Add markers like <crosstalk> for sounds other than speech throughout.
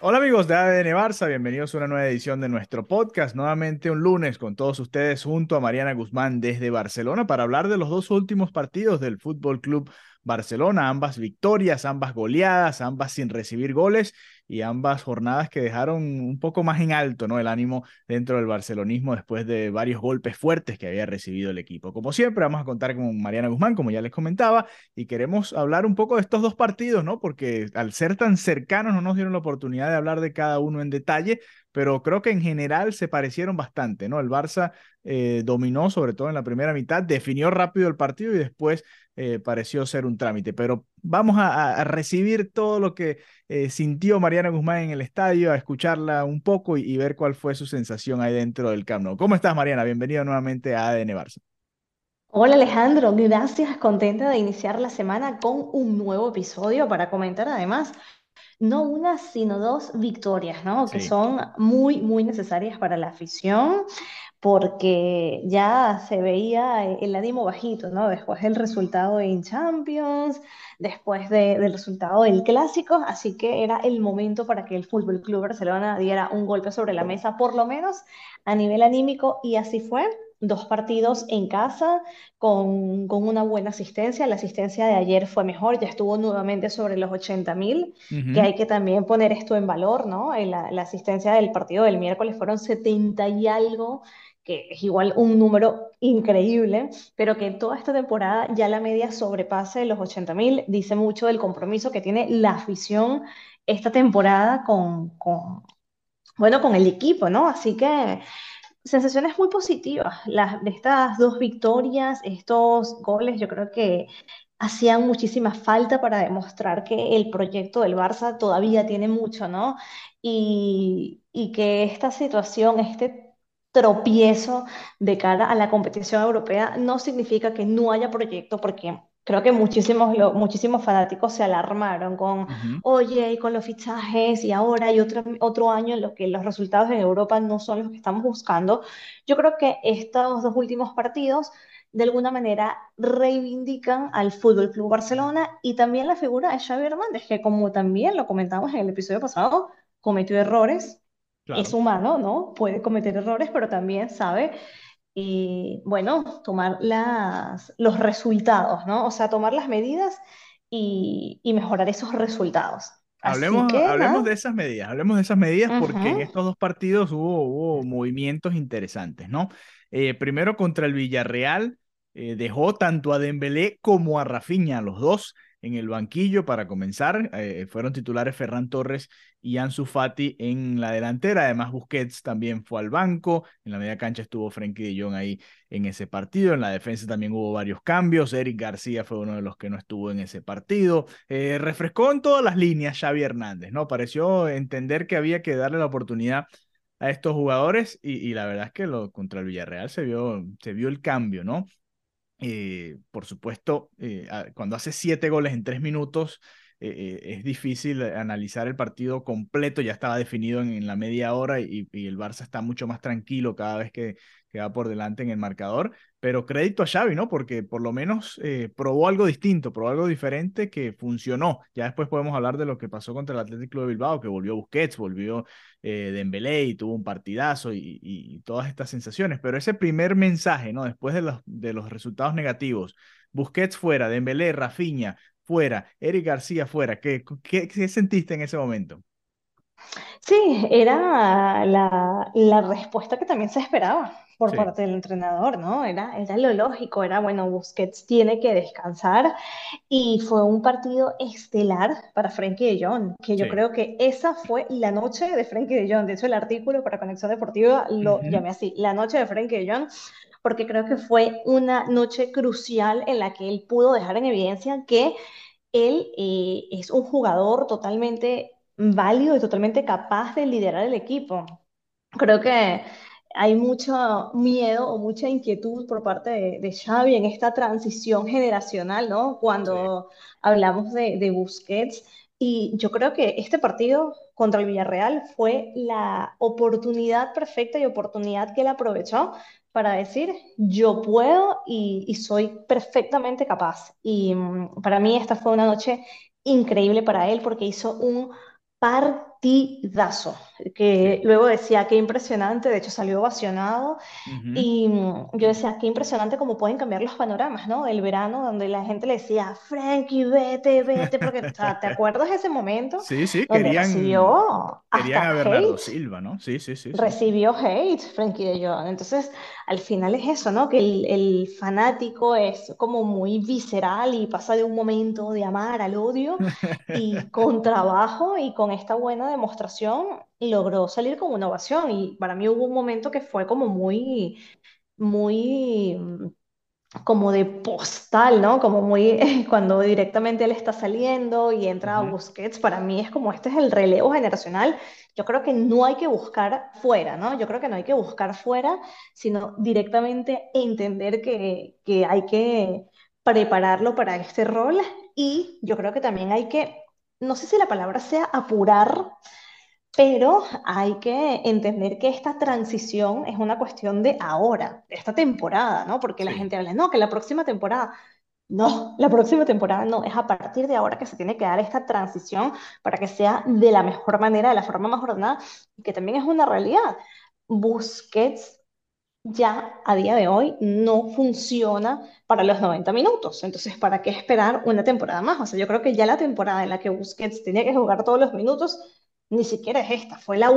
Hola amigos de ADN Barça, bienvenidos a una nueva edición de nuestro podcast, nuevamente un lunes con todos ustedes junto a Mariana Guzmán desde Barcelona para hablar de los dos últimos partidos del Fútbol Club Barcelona, ambas victorias, ambas goleadas, ambas sin recibir goles y ambas jornadas que dejaron un poco más en alto ¿no? el ánimo dentro del barcelonismo después de varios golpes fuertes que había recibido el equipo. Como siempre, vamos a contar con Mariana Guzmán, como ya les comentaba, y queremos hablar un poco de estos dos partidos, ¿no? Porque al ser tan cercanos no nos dieron la oportunidad de hablar de cada uno en detalle, pero creo que en general se parecieron bastante, ¿no? El Barça eh, dominó, sobre todo en la primera mitad, definió rápido el partido y después eh, pareció ser un trámite. Pero vamos a, recibir todo lo que eh, sintió Mariana Guzmán en el estadio, a escucharla un poco y, ver cuál fue su sensación ahí dentro del Camp. ¿Cómo estás, Mariana? Bienvenida nuevamente a ADN Barça. Hola Alejandro, gracias, contenta de iniciar la semana con un nuevo episodio para comentar además no una, sino dos victorias, ¿no? Que son muy, muy necesarias para la afición, porque ya se veía el ánimo bajito, ¿no? Después del resultado en Champions, después de- del resultado del Clásico, así que era el momento para que el Fútbol Club Barcelona diera un golpe sobre la mesa, por lo menos a nivel anímico, y así fue. Dos partidos en casa con, con una buena asistencia. La asistencia de ayer fue mejor, ya estuvo nuevamente sobre los 80 mil, que Ujú. hay que también poner esto en valor, ¿no? En La, la asistencia del partido del miércoles fueron 70 y algo, que es igual un número increíble, pero que toda esta temporada ya la media sobrepase los 80 mil, dice mucho del compromiso que tiene la afición esta temporada con, con, bueno, con el equipo, ¿no? Así que sensaciones muy positivas. Las, de estas dos victorias, estos goles, yo creo que hacían muchísima falta para demostrar que el proyecto del Barça todavía tiene mucho, ¿no? Y, y que esta situación, este tropiezo de cara a la competición europea no significa que no haya proyecto, porque creo que muchísimos, lo- muchísimos fanáticos se alarmaron con Ujú. Oye, y con los fichajes y ahora hay otro, otro año en lo que los resultados en Europa no son los que estamos buscando. Yo creo que estos dos últimos partidos de alguna manera reivindican al Fútbol Club Barcelona y también la figura de Xavi Hernández, que como también lo comentamos en el episodio pasado, cometió errores, es Claro. humano, ¿no? Puede cometer errores, pero también sabe y bueno, tomar las, los resultados, ¿no? O sea, tomar las medidas y, y mejorar esos resultados. Hablemos, que hablemos de esas medidas, hablemos de esas medidas porque en estos dos partidos hubo, hubo movimientos interesantes, ¿no? Eh, primero contra el Villarreal, eh, dejó tanto a Dembélé como a Rafinha, los dos en el banquillo para comenzar. Eh, fueron titulares Ferran Torres y Ansu Fati en la delantera. Además, Busquets también fue al banco. En la media cancha estuvo Frenkie de Jong ahí en ese partido. En la defensa también hubo varios cambios. Eric García fue uno de los que no estuvo en ese partido. Eh, refrescó en todas las líneas Xavi Hernández, ¿no? Pareció entender que había que darle la oportunidad a estos jugadores y, y la verdad es que lo, contra el Villarreal se vio, se vio el cambio, ¿no? Eh, por supuesto, eh, cuando hace siete goles en tres minutos, eh, eh, es difícil analizar el partido completo, ya estaba definido en, en la media hora y, el Barça está mucho más tranquilo cada vez que, va por delante en el marcador, pero crédito a Xavi, ¿no? Porque por lo menos eh, probó algo distinto, probó algo diferente que funcionó. Ya después podemos hablar de lo que pasó contra el Atlético de Bilbao, que volvió Busquets, volvió eh, Dembélé y tuvo un partidazo y, y, y todas estas sensaciones, pero ese primer mensaje, ¿no? Después de los, de los resultados negativos, Busquets fuera, Dembélé, Rafinha fuera, Eric García fuera, ¿qué, qué, qué sentiste en ese momento? Sí, era la, la respuesta que también se esperaba por Sí. parte del entrenador, ¿no? Era, era lo lógico, era, bueno, Busquets tiene que descansar y fue un partido estelar para Frenkie de Jong, que yo Sí. creo que esa fue la noche de Frenkie de Jong. De hecho, el artículo para Conexión Deportiva lo Ujú. llamé así, la noche de Frenkie de Jong, porque creo que fue una noche crucial en la que él pudo dejar en evidencia que él eh, es un jugador totalmente válido y totalmente capaz de liderar el equipo. Creo que hay mucho miedo o mucha inquietud por parte de, de Xavi en esta transición generacional, ¿no? Sí. Cuando hablamos de, de Busquets. Y yo creo que este partido contra el Villarreal fue la oportunidad perfecta y oportunidad que él aprovechó para decir, yo puedo y, y soy perfectamente capaz. Y mm, para mí esta fue una noche increíble para él porque hizo un partidazo, que Sí. luego decía, qué impresionante, de hecho salió ovacionado Ujú. y mm, yo decía, qué impresionante cómo pueden cambiar los panoramas, ¿no? Del verano, donde la gente le decía, Frankie, vete, vete, porque, o sea, ¿te acuerdas de ese momento Sí, sí, donde querían, recibió querían a hasta Bernardo hate? Silva, ¿no? Sí, sí, sí, sí. Recibió hate Frankie de Jong. Entonces, al final es eso, ¿no? Que el, el fanático es como muy visceral y pasa de un momento de amar al odio y con trabajo y con esta buena demostración logró salir con una ovación. Y para mí hubo un momento que fue como muy, muy mm, como de postal, ¿no? Como muy <laughs> cuando directamente él está saliendo y entra a Ujú. Busquets, para mí es como este es el relevo generacional. Yo creo que no hay que buscar fuera, ¿no? Yo creo que no hay que buscar fuera, sino directamente entender que, que hay que prepararlo para este rol y yo creo que también hay que, no sé si la palabra sea apurar, pero hay que entender que esta transición es una cuestión de ahora, de esta temporada, ¿no? Porque la Sí. gente habla, no, que la próxima temporada, no, la próxima temporada no, es a partir de ahora que se tiene que dar esta transición para que sea de la mejor manera, de la forma más ordenada, y que también es una realidad. Busquets ya a día de hoy no funciona para los 90 minutos. Entonces, ¿para qué esperar una temporada más? O sea, yo creo que ya la temporada en la que Busquets tenía que jugar todos los minutos, ni siquiera es esta, fue la,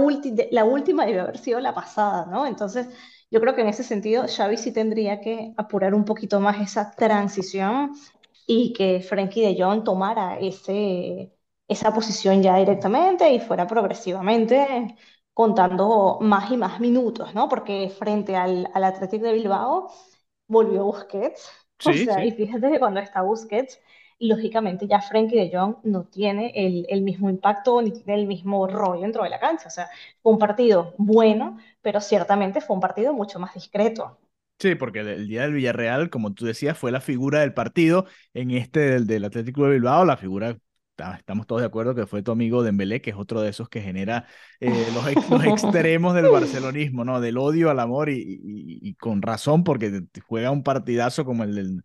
la última, debió haber sido la pasada, ¿no? Entonces, yo creo que en ese sentido, Xavi sí tendría que apurar un poquito más esa transición y que Frenkie de Jong tomara ese, esa posición ya directamente y fuera progresivamente contando más y más minutos, ¿no? Porque frente al, al Athletic de Bilbao volvió Busquets, <laughs> o Sí, sea, y sí. fíjate que cuando está Busquets, lógicamente ya Frenkie de Jong no tiene el, el mismo impacto ni tiene el mismo rol dentro de la cancha, o sea, fue un partido bueno, pero ciertamente fue un partido mucho más discreto. Sí, porque el, el día del Villarreal, como tú decías, fue la figura del partido. En este del, del Atlético de Bilbao, la figura, ta- estamos todos de acuerdo que fue tu amigo Dembélé, que es otro de esos que genera eh, los, ex- los extremos del <laughs> barcelonismo, ¿no? Del odio al amor y, y- y con razón, porque juega un partidazo como el del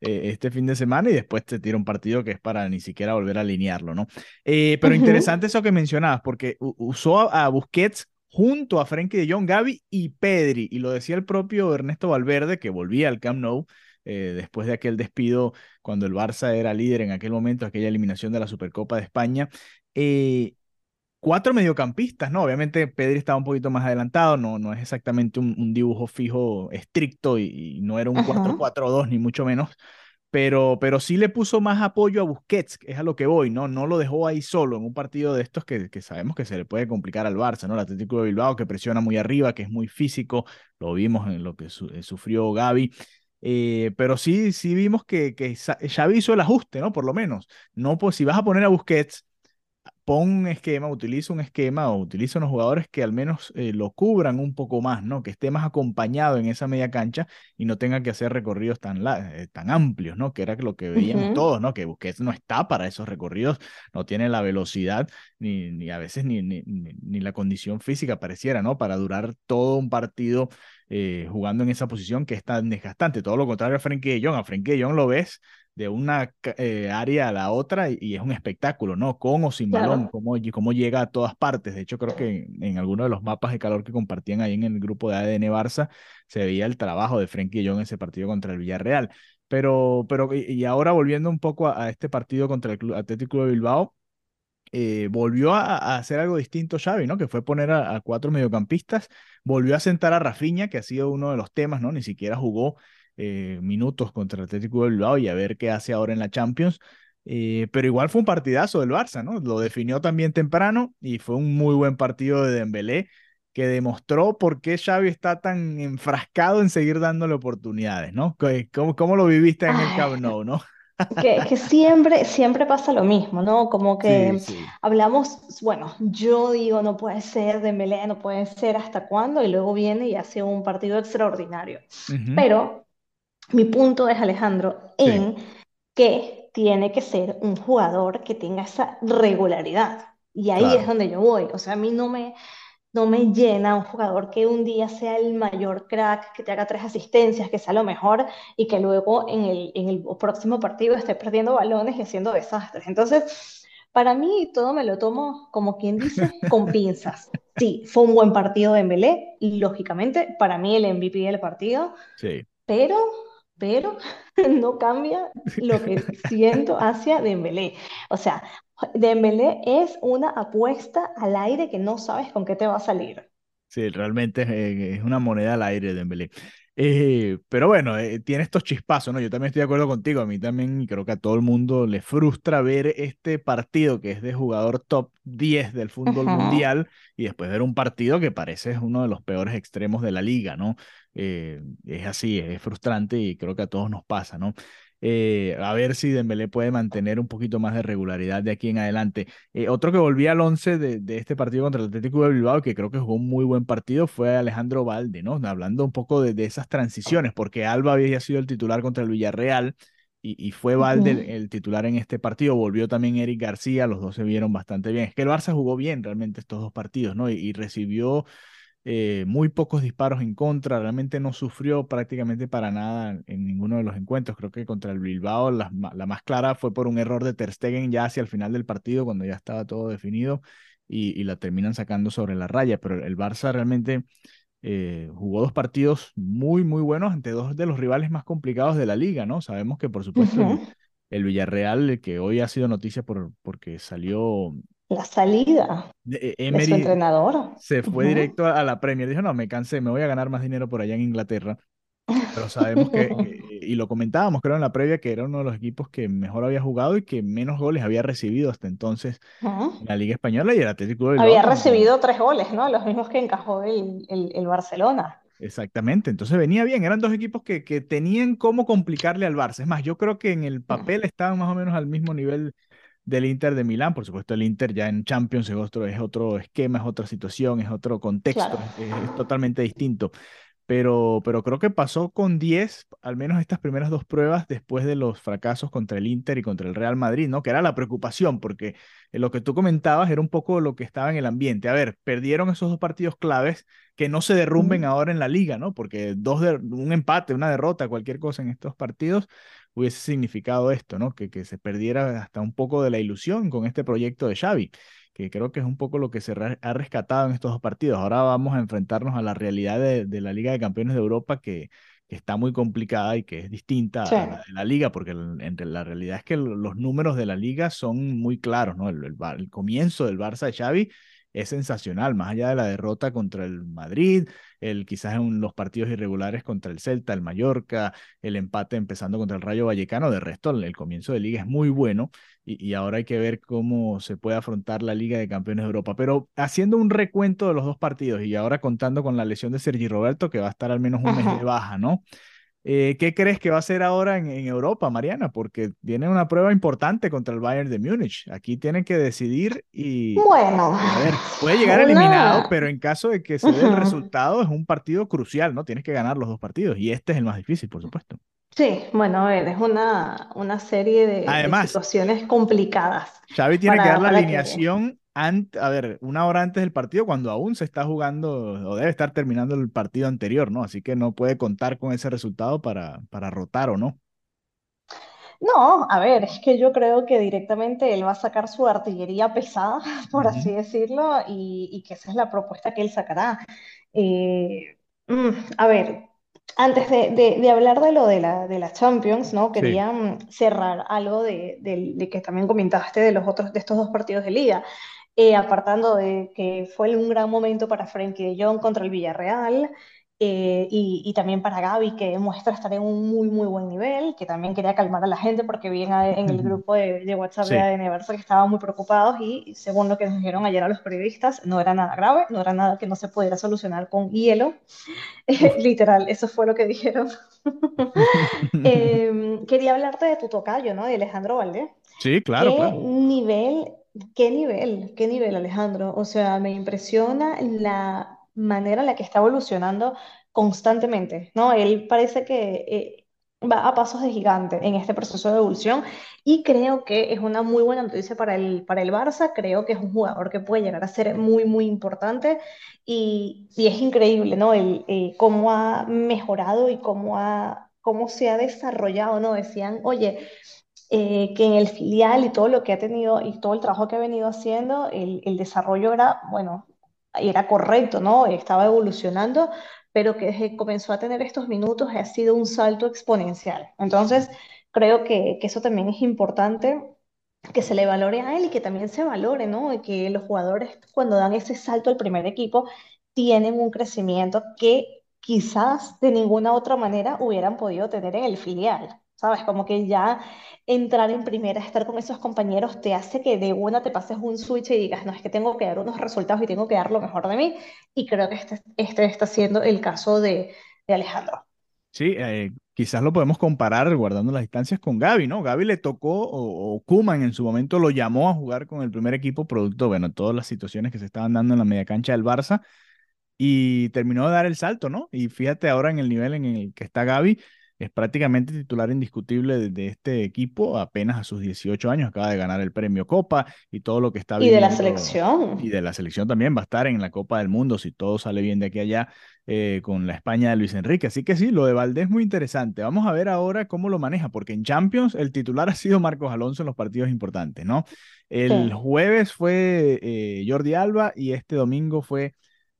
eh, este fin de semana y después te tira un partido que es para ni siquiera volver a alinearlo, ¿no? Eh, pero interesante eso que mencionabas, porque usó a, a Busquets junto a Frenkie de Jong, Gavi y Pedri, y lo decía el propio Ernesto Valverde, que volvía al Camp Nou eh, después de aquel despido cuando el Barça era líder en aquel momento, aquella eliminación de la Supercopa de España. Eh, cuatro mediocampistas, ¿no? Obviamente Pedri estaba un poquito más adelantado, no, no es exactamente un, un dibujo fijo estricto y, y no era un cuatro ajá. cuatro dos ni mucho menos, pero, pero sí le puso más apoyo a Busquets, que es a lo que voy, ¿no? No lo dejó ahí solo en un partido de estos que, que sabemos que se le puede complicar al Barça, ¿no? El Atlético de Bilbao que presiona muy arriba, que es muy físico, lo vimos en lo que su, eh, sufrió Gavi. Eh, pero sí, sí vimos que, que Xavi hizo el ajuste, ¿no? Por lo menos. No, pues si vas a poner a Busquets, pon un esquema, utiliza un esquema o utiliza unos jugadores que al menos eh, lo cubran un poco más, ¿no? Que esté más acompañado en esa media cancha y no tenga que hacer recorridos tan, eh, tan amplios, ¿no? Que era lo que veíamos todos, ¿no? Que Busquets no está para esos recorridos, no tiene la velocidad ni, ni a veces ni, ni la condición física pareciera, ¿no? Para durar todo un partido eh, jugando en esa posición que es tan desgastante. Todo lo contrario a Frenkie de Jong. A Frenkie de Jong lo ves de una eh, área a la otra y, y, es un espectáculo, ¿no? Con o sin balón, cómo, cómo llega a todas partes. De hecho, creo que en, en alguno de los mapas de calor que compartían ahí en el grupo de ADN Barça se veía el trabajo de Frenkie Jong en ese partido contra el Villarreal. Pero, pero y, ahora volviendo un poco a, a, este partido contra el Club Atlético de Bilbao, eh, volvió a, hacer algo distinto Xavi, ¿no? Que fue poner a, cuatro mediocampistas, volvió a sentar a Rafinha, que ha sido uno de los temas, ¿no? Ni siquiera jugó eh, minutos contra el Atlético de Bilbao y a ver qué hace ahora en la Champions. Eh, pero igual fue un partidazo del Barça, ¿no? Lo definió también temprano y fue un muy buen partido de Dembélé que demostró por qué Xavi está tan enfrascado en seguir dándole oportunidades, ¿no? ¿Cómo, cómo lo viviste en el Camp Nou, no? Que, que, siempre, siempre pasa lo mismo, ¿no? Como <laughs> que hablamos, bueno, yo digo, no puede ser, Dembélé no puede ser, ¿hasta cuándo? Y luego viene y hace un partido extraordinario. Pero mi punto es, Alejandro, en que tiene que ser un jugador que tenga esa regularidad. Y ahí es donde yo voy. O sea, a mí no me, no me llena un jugador que un día sea el mayor crack, que te haga tres asistencias, que sea lo mejor y que luego en el, en el próximo partido esté perdiendo balones y haciendo desastres. Entonces, para mí todo me lo tomo, como quien dice, <laughs> con pinzas. Sí, fue un buen partido de Mbélé, lógicamente, para mí el MVP del partido, sí. pero pero <laughs> no cambia lo que siento hacia Dembélé. O sea, Dembélé es una apuesta al aire que no sabes con qué te va a salir. Sí, realmente es, una moneda al aire Dembélé. Eh, pero bueno, eh, tiene estos chispazos, ¿no? Yo también estoy de acuerdo contigo, a mí también, y creo que a todo el mundo le frustra ver este partido que es de jugador top 10 del fútbol mundial y después ver un partido que parece uno de los peores extremos de la liga, ¿no? Eh, es así, es frustrante y creo que a todos nos pasa, ¿no? Eh, a ver si Dembélé puede mantener un poquito más de regularidad de aquí en adelante. Eh, otro que volvía al 11 de, de, este partido contra el Atlético de Bilbao, que creo que jugó un muy buen partido, fue Alejandro Valde, ¿no? Hablando un poco de, de esas transiciones, porque Alba había sido el titular contra el Villarreal y, y fue Valde el, titular en este partido. Volvió también Eric García, los dos se vieron bastante bien. Es que el Barça jugó bien realmente estos dos partidos, ¿no? y recibió eh, muy pocos disparos en contra, realmente no sufrió prácticamente para nada en ninguno de los encuentros. Creo que contra el Bilbao la, más clara fue por un error de Ter Stegen ya hacia el final del partido, cuando ya estaba todo definido y, la terminan sacando sobre la raya. Pero el Barça realmente eh, jugó dos partidos muy, muy buenos ante dos de los rivales más complicados de la liga, ¿no? Sabemos que por supuesto el, Villarreal, que hoy ha sido noticia por, porque salió la salida de, eh, su entrenador. Se fue directo a, la Premier. Dijo, no, me cansé, me voy a ganar más dinero por allá en Inglaterra. Pero sabemos que, <laughs> y lo comentábamos, creo, en la previa, que era uno de los equipos que mejor había jugado y que menos goles había recibido hasta entonces en la Liga Española y el Atlético de Había recibido tres goles, ¿no? Los mismos que encajó el, el, el Barcelona. Exactamente, entonces venía bien, eran dos equipos que, que tenían cómo complicarle al Barça. Es más, yo creo que en el papel estaban más o menos al mismo nivel del Inter de Milán. Por supuesto, el Inter ya en Champions es otro, es otro esquema, es otra situación, es otro contexto, es, totalmente distinto. Pero, pero creo que pasó con 10, al menos estas primeras dos pruebas, después de los fracasos contra el Inter y contra el Real Madrid, ¿no? Que era la preocupación, porque lo que tú comentabas era un poco lo que estaba en el ambiente. A ver, perdieron esos dos partidos claves, que no se derrumben ahora en la liga, ¿no? Porque dos de, un empate, una derrota, cualquier cosa en estos partidos, hubiese significado esto, ¿no? Que, que se perdiera hasta un poco de la ilusión con este proyecto de Xavi, que creo que es un poco lo que se ha rescatado en estos dos partidos. Ahora vamos a enfrentarnos a la realidad de, de la Liga de Campeones de Europa que, que, está muy complicada y que es distinta a la de la liga, porque entre la realidad es que los números de la liga son muy claros, ¿no? El, el, el comienzo del Barça de Xavi es sensacional, más allá de la derrota contra el Madrid, el quizás en los partidos irregulares contra el Celta, el Mallorca, el empate empezando contra el Rayo Vallecano, de resto el, comienzo de liga es muy bueno y, y, ahora hay que ver cómo se puede afrontar la Liga de Campeones de Europa, pero haciendo un recuento de los dos partidos y ahora contando con la lesión de Sergi Roberto que va a estar al menos un mes de <laughs> baja, ¿no? Eh, ¿Qué crees que va a hacer ahora en, Europa, Mariana? Porque tiene una prueba importante contra el Bayern de Múnich. Aquí tienen que decidir y... Bueno. A ver, puede llegar eliminado, pero en caso de que se dé el resultado es un partido crucial, ¿no? Tienes que ganar los dos partidos y este es el más difícil, por supuesto. Sí, bueno, a ver, es una, una serie de, situaciones complicadas. Xavi tiene que dar la alineación a ver, una hora antes del partido, cuando aún se está jugando o debe estar terminando el partido anterior, ¿no? Así que no puede contar con ese resultado para, para rotar o no. No, a ver, es que yo creo que directamente él va a sacar su artillería pesada, <laughs> por así decirlo, y, que esa es la propuesta que él sacará. Eh, mm, a ver, Antes de, hablar de lo de la, de la Champions, ¿no? Quería mm, cerrar algo de, de, que también comentaste de los otros, de estos dos partidos de liga. Eh, apartando de que fue un gran momento para Frenkie de Jong contra el Villarreal, eh, y, también para Gaby, que muestra estar en un muy, muy buen nivel, que también quería calmar a la gente porque vi en, el grupo de, WhatsApp de ADN Barça que estaban muy preocupados y según lo que nos dijeron ayer a los periodistas, no era nada grave, no era nada que no se pudiera solucionar con hielo. <laughs> Literal, eso fue lo que dijeron. <laughs> Em, quería hablarte de tu tocayo, ¿no? De Alejandro Valdés. Sí, claro, ¿Qué claro. nivel, qué nivel, qué nivel, Alejandro? O sea, me impresiona la manera en la que está evolucionando constantemente, ¿no? Él parece que eh, va a pasos de gigante en este proceso de evolución y creo que es una muy buena noticia para el, para el Barça, creo que es un jugador que puede llegar a ser muy, muy importante y, es increíble, ¿no? El, eh, cómo ha mejorado y cómo, ha, cómo se ha desarrollado, ¿no? Decían, oye, eh, que en el filial y todo lo que ha tenido y todo el trabajo que ha venido haciendo, el, el desarrollo era, bueno, era correcto, ¿no? Estaba evolucionando, pero que comenzó a tener estos minutos ha sido un salto exponencial. Entonces, creo que, que eso también es importante que se le valore a él y que también se valore, ¿no? Y que los jugadores cuando dan ese salto al primer equipo tienen un crecimiento que quizás de ninguna otra manera hubieran podido tener en el filial. ¿Sabes? Como que ya entrar en primera, estar con esos compañeros, te hace que de una te pases un switch y digas, no, es que tengo que dar unos resultados y tengo que dar lo mejor de mí. Y creo que este, este está siendo el caso de, Alejandro. Sí, eh, quizás lo podemos comparar guardando las distancias con Gaby, ¿no? Gaby le tocó, o, o, Kuman en su momento lo llamó a jugar con el primer equipo, producto, bueno, todas las situaciones que se estaban dando en la media cancha del Barça, y terminó de dar el salto, ¿no? Y fíjate ahora en el nivel en el que está Gaby, es prácticamente titular indiscutible de, este equipo, apenas a sus 18 años, acaba de ganar el premio Copa y todo lo que está Y de la selección. Y de la selección también va a estar en la Copa del Mundo si todo sale bien de aquí a allá eh, con la España de Luis Enrique. Así que sí, lo de Valdés es muy interesante. Vamos a ver ahora cómo lo maneja, porque en Champions el titular ha sido Marcos Alonso en los partidos importantes, ¿no? El jueves fue eh, Jordi Alba y este domingo fue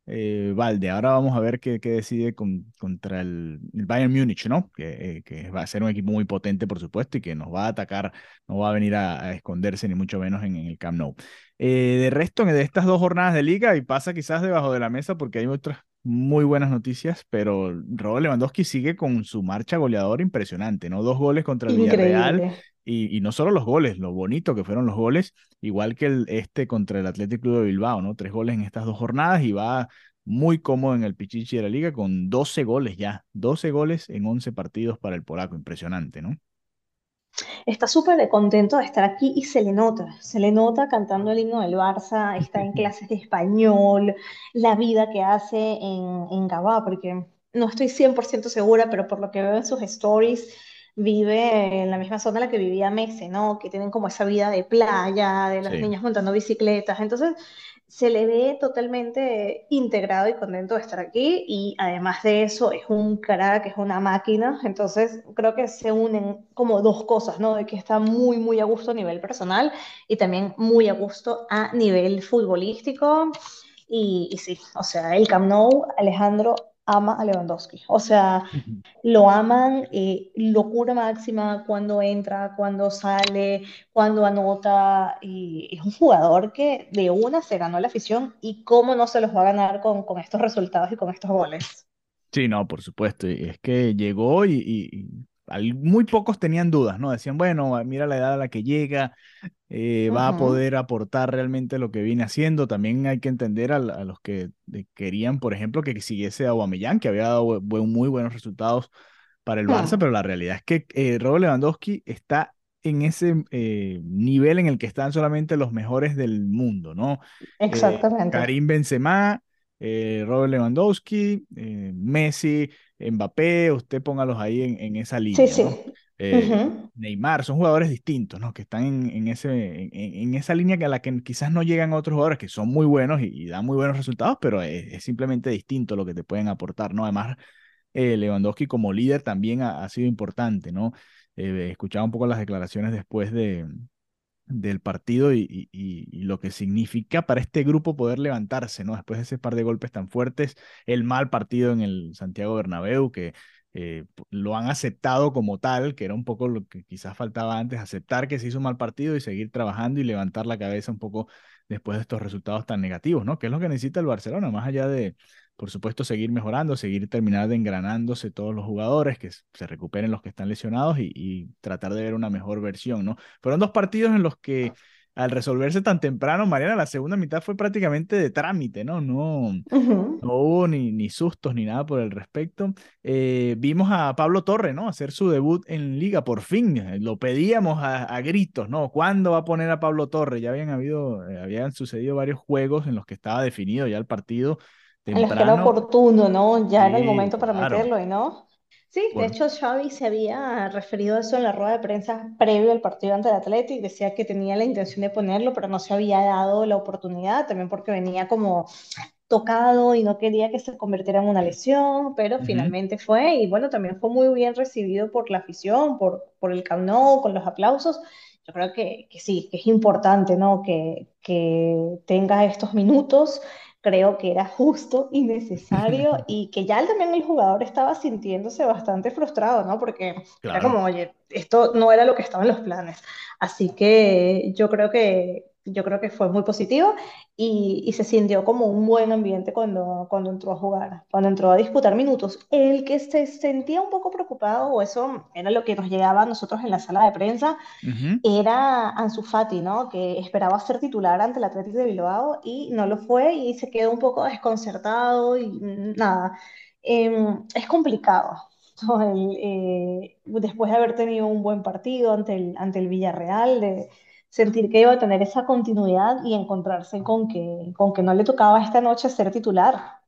eh, Valde. Ahora vamos a ver qué, decide con, contra el, Bayern Múnich, ¿no? Que, eh, que, va a ser un equipo muy potente, por supuesto, y que nos va a atacar, no va a venir a, esconderse, ni mucho menos en, el Camp Nou. Eh, de resto, de estas dos jornadas de liga, y pasa quizás debajo de la mesa porque hay otras muy buenas noticias, pero Robert Lewandowski sigue con su marcha goleadora impresionante, ¿no? Dos goles contra el Villarreal y, no solo los goles, lo bonito que fueron los goles, igual que el, este contra el Athletic Club de Bilbao, ¿no? Tres goles en estas dos jornadas y va muy cómodo en el Pichichi de la liga con 12 goles ya, 12 goles en 11 partidos para el polaco, impresionante, ¿no? Está súper contento de estar aquí y se le nota, se le nota cantando el himno del Barça, está en <laughs> clases de español, la vida que hace en, en Gabá, porque no estoy 100% segura, pero por lo que veo en sus stories, vive en la misma zona en la que vivía Messi, ¿no? Que tienen como esa vida de playa, de los niños montando bicicletas. Entonces, se le ve totalmente integrado y contento de estar aquí y además de eso es un crack, es una máquina, entonces creo que se unen como dos cosas, ¿no? De que está muy, muy a gusto a nivel personal y también muy a gusto a nivel futbolístico y, y sí, o sea, el Camp Nou, Alejandro ama a Lewandowski. O sea, lo aman, eh, locura máxima cuando entra, cuando sale, cuando anota. Y es un jugador que de una se ganó la afición y cómo no se los va a ganar con, con estos resultados y con estos goles. Sí, no, por supuesto. Es que llegó y, muy pocos tenían dudas, ¿no? Decían, bueno, mira la edad a la que llega, eh, va a poder aportar realmente lo que viene haciendo. También hay que entender a, los que querían, por ejemplo, que siguiese a Aubameyang, que había dado muy buenos resultados para el Barça, pero la realidad es que eh, Robert Lewandowski está en ese eh, nivel en el que están solamente los mejores del mundo, ¿no? Exactamente. Karim Benzema, Robert Lewandowski, Messi, Mbappé, usted póngalos ahí en, esa línea. Sí, sí. Eh, Neymar, son jugadores distintos, ¿no? Que están en, ese, en, esa línea que a la que quizás no llegan otros jugadores que son muy buenos y, dan muy buenos resultados, pero es, simplemente distinto lo que te pueden aportar, ¿no? Además, eh, Lewandowski como líder también ha, sido importante, ¿no? Eh, escuchaba un poco las declaraciones después de, del partido y, y, lo que significa para este grupo poder levantarse, ¿no? Después de ese par de golpes tan fuertes, el mal partido en el Santiago Bernabéu, que eh, lo han aceptado como tal, que era un poco lo que quizás faltaba antes, aceptar que se hizo un mal partido y seguir trabajando y levantar la cabeza un poco después de estos resultados tan negativos, ¿no? Que es lo que necesita el Barcelona, más allá de, por supuesto, seguir mejorando, seguir terminar de engranándose todos los jugadores, que se recuperen los que están lesionados y, y tratar de ver una mejor versión, ¿no? Fueron dos partidos en los que al resolverse tan temprano, Mariana, la segunda mitad fue prácticamente de trámite, ¿no? No, no hubo ni, ni, sustos ni nada por el respecto. Eh, vimos a Pablo Torre, ¿no? Hacer su debut en Liga, por fin. Eh, lo pedíamos a, a gritos, ¿no? ¿Cuándo va a poner a Pablo Torre? Ya habían habido, eh, habían sucedido varios juegos en los que estaba definido ya el partido. En los que era oportuno, ¿no? Ya era el momento para claro. meterlo y no. Sí, de hecho Xavi se había referido a eso en la rueda de prensa previo al partido ante el Athletic, decía que tenía la intención de ponerlo, pero no se había dado la oportunidad, también porque venía como tocado y no quería que se convirtiera en una lesión, pero uh -huh. finalmente fue, y bueno, también fue muy bien recibido por la afición, por, por el Camp Nou, con los aplausos. Yo creo que, que sí, que es importante, ¿no? Que, que tenga estos minutos creo que era justo y necesario <laughs> y que ya también el jugador estaba sintiéndose bastante frustrado, ¿no? Porque claro. era como, oye, esto no era lo que estaba en los planes. Así que yo creo que, yo creo que fue muy positivo y, y, se sintió como un buen ambiente cuando, cuando entró a jugar, cuando entró a disputar minutos. El que se sentía un poco preocupado, o eso era lo que nos llegaba a nosotros en la sala de prensa, uh -huh. era Ansu Fati, ¿no? Que esperaba ser titular ante el Atlético de Bilbao y no lo fue y se quedó un poco desconcertado y nada. Eh, es complicado, el, eh, después de haber tenido un buen partido ante el, ante el Villarreal, de sentir que iba a tener esa continuidad y encontrarse con que, con que no le tocaba esta noche ser titular.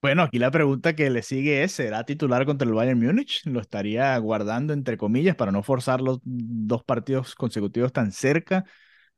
Bueno, aquí la pregunta que le sigue es, ¿será titular contra el Bayern Múnich? ¿Lo estaría guardando entre comillas para no forzar los dos partidos consecutivos tan cerca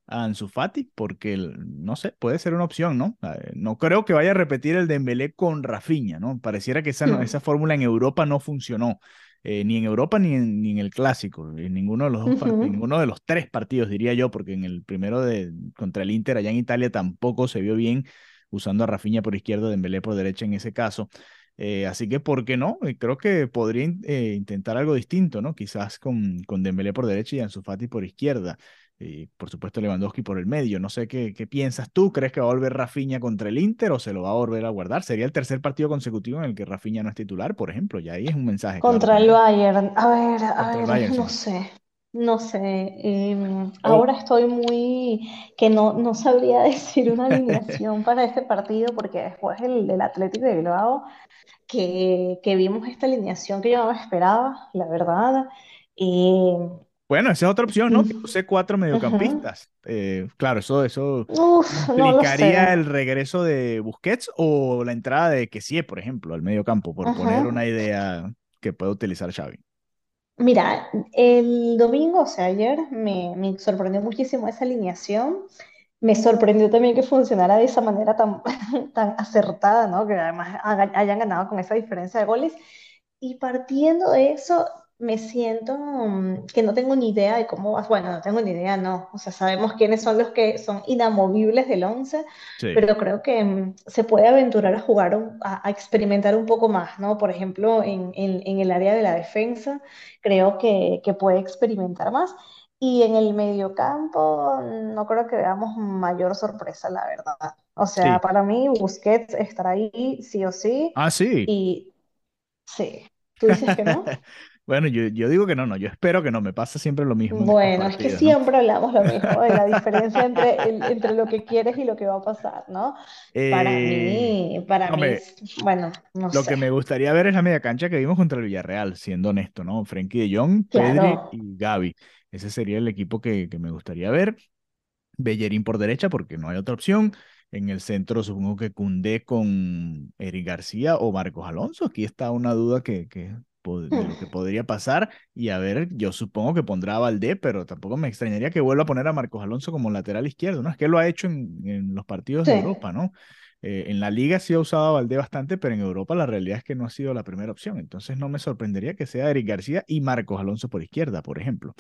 a Ansu Fati? Porque, no sé, puede ser una opción, ¿no? No creo que vaya a repetir el Dembélé con Rafinha, ¿no? Pareciera que esa, hmm. esa fórmula en Europa no funcionó. Eh, ni en Europa ni en, ni en, el clásico, en ninguno de los dos, uh -huh. ninguno de los tres partidos diría yo, porque en el primero de contra el Inter allá en Italia tampoco se vio bien usando a Rafinha por izquierda, Dembélé por derecha en ese caso. Eh, así que, ¿por qué no? Creo que podría eh, intentar algo distinto, ¿no? Quizás con, con Dembélé por derecha y Ansu Fati por izquierda. Y por supuesto Lewandowski por el medio. No sé qué, qué piensas tú. ¿Crees que va a volver Rafinha contra el Inter o se lo va a volver a guardar? Sería el tercer partido consecutivo en el que Rafinha no es titular, por ejemplo. Y ahí es un mensaje. Contra claro, el Bayern. A ver, a ver, Bayern, no sí. sé. No sé. Eh, oh. Ahora estoy muy que no, no sabría <laughs> decir una alineación <laughs> para este partido porque después el del Atlético de Bilbao que, que vimos esta alineación que yo no esperaba, la verdad. Eh, bueno, esa es otra opción, ¿no? Que use cuatro mediocampistas. Eh, claro, eso, eso Uf, implicaría no el regreso de Busquets o la entrada de Kessie, por ejemplo, al mediocampo, por poner una idea que puede utilizar Xavi. Mira, el domingo, o sea, ayer, me, me sorprendió muchísimo esa alineación. Me sorprendió también que funcionara de esa manera tan, <laughs> tan acertada, ¿no? Que además hayan ganado con esa diferencia de goles. Y partiendo de eso, me siento mm, que no tengo ni idea de cómo vas. Bueno, no tengo ni idea, no. O sea, sabemos quiénes son los que son inamovibles del 11, sí. pero creo que mm, se puede aventurar a jugar, a, a, experimentar un poco más, ¿no? Por ejemplo, en, en, en el área de la defensa, creo que, que, puede experimentar más. Y en el mediocampo, no creo que veamos mayor sorpresa, la verdad. O sea, sí. para mí, Busquets estará ahí sí o sí. Ah, sí. Y sí. ¿Tú dices que no? <laughs> Bueno, yo, yo digo que no, no, yo espero que no, me pasa siempre lo mismo. Bueno, partidos, es que siempre hablamos lo mismo, de la <laughs> diferencia entre, el, entre lo que quieres y lo que va a pasar, ¿no? Eh, para mí, para no mí, bueno, no Lo sé. que me gustaría ver es la media cancha que vimos contra el Villarreal, siendo honesto, ¿no? Frenkie de Jong, claro. Pedri y Gaby. Ese sería el equipo que, que me gustaría ver. Bellerín por derecha, porque no hay otra opción. En el centro supongo que Cundé con Eric García o Marcos Alonso. Aquí está una duda que, que de lo que podría pasar. Y a ver, yo supongo que pondrá a Valdé, pero tampoco me extrañaría que vuelva a poner a Marcos Alonso como lateral izquierdo, ¿no? Es que lo ha hecho en, en los partidos sí. de Europa, ¿no? Eh, en la liga sí ha usado a Valdé bastante, pero en Europa la realidad es que no ha sido la primera opción. Entonces no me sorprendería que sea Eric García y Marcos Alonso por izquierda, por ejemplo,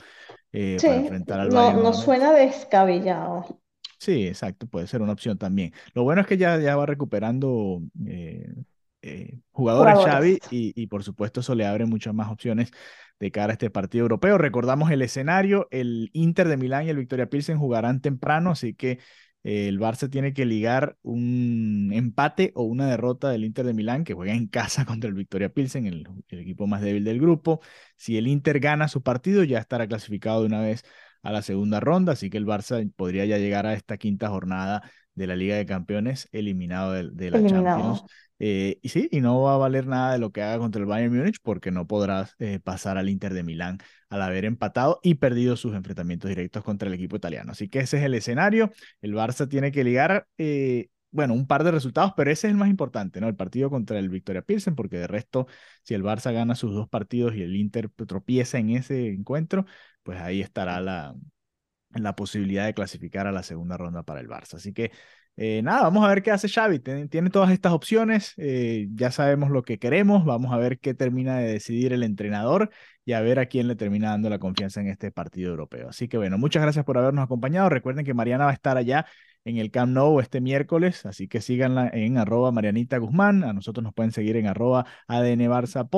eh, sí. para enfrentar al no, Bayern. No suena descabellado. Sí, exacto, puede ser una opción también. Lo bueno es que ya, ya va recuperando eh, eh, jugadores, Xavi, y, por supuesto eso le abre muchas más opciones de cara a este partido europeo. Recordamos el escenario, el Inter de Milán y el Victoria Pilsen jugarán temprano, así que eh, el Barça tiene que ligar un empate o una derrota del Inter de Milán, que juega en casa <laughs> contra el Victoria Pilsen, el, el equipo más débil del grupo. Si el Inter gana su partido, ya estará clasificado de una vez a la segunda ronda, así que el Barça podría ya llegar a esta quinta jornada de la Liga de Campeones eliminado de, la Champions. Eh, y sí, y no va a valer nada de lo que haga contra el Bayern Múnich porque no podrá eh, pasar al Inter de Milán al haber empatado y perdido sus enfrentamientos directos contra el equipo italiano. Así que ese es el escenario. El Barça tiene que ligar, eh, bueno, un par de resultados, pero ese es el más importante, ¿no? El partido contra el Victoria Pilsen, porque de resto, si el Barça gana sus dos partidos y el Inter tropieza en ese encuentro, pues ahí estará la, la posibilidad de clasificar a la segunda ronda para el Barça. Así que eh, nada, vamos a ver qué hace Xavi. Tiene, todas estas opciones, eh, ya sabemos lo que queremos, vamos a ver qué termina de decidir el entrenador y a ver a quién le termina dando la confianza en este partido europeo. Así que bueno, muchas gracias por habernos acompañado. Recuerden que Mariana va a estar allá en el Camp Nou este miércoles, así que síganla en arroba Marianita Guzmán, a nosotros nos pueden seguir en arroba ADN Barça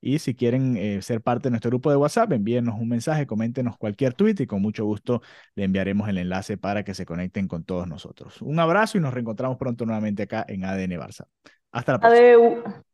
y si quieren eh, ser parte de nuestro grupo de WhatsApp, envíenos un mensaje, coméntenos cualquier tweet y con mucho gusto le enviaremos el enlace para que se conecten con todos nosotros. Un abrazo y nos reencontramos pronto nuevamente acá en ADN Barça. Hasta la próxima.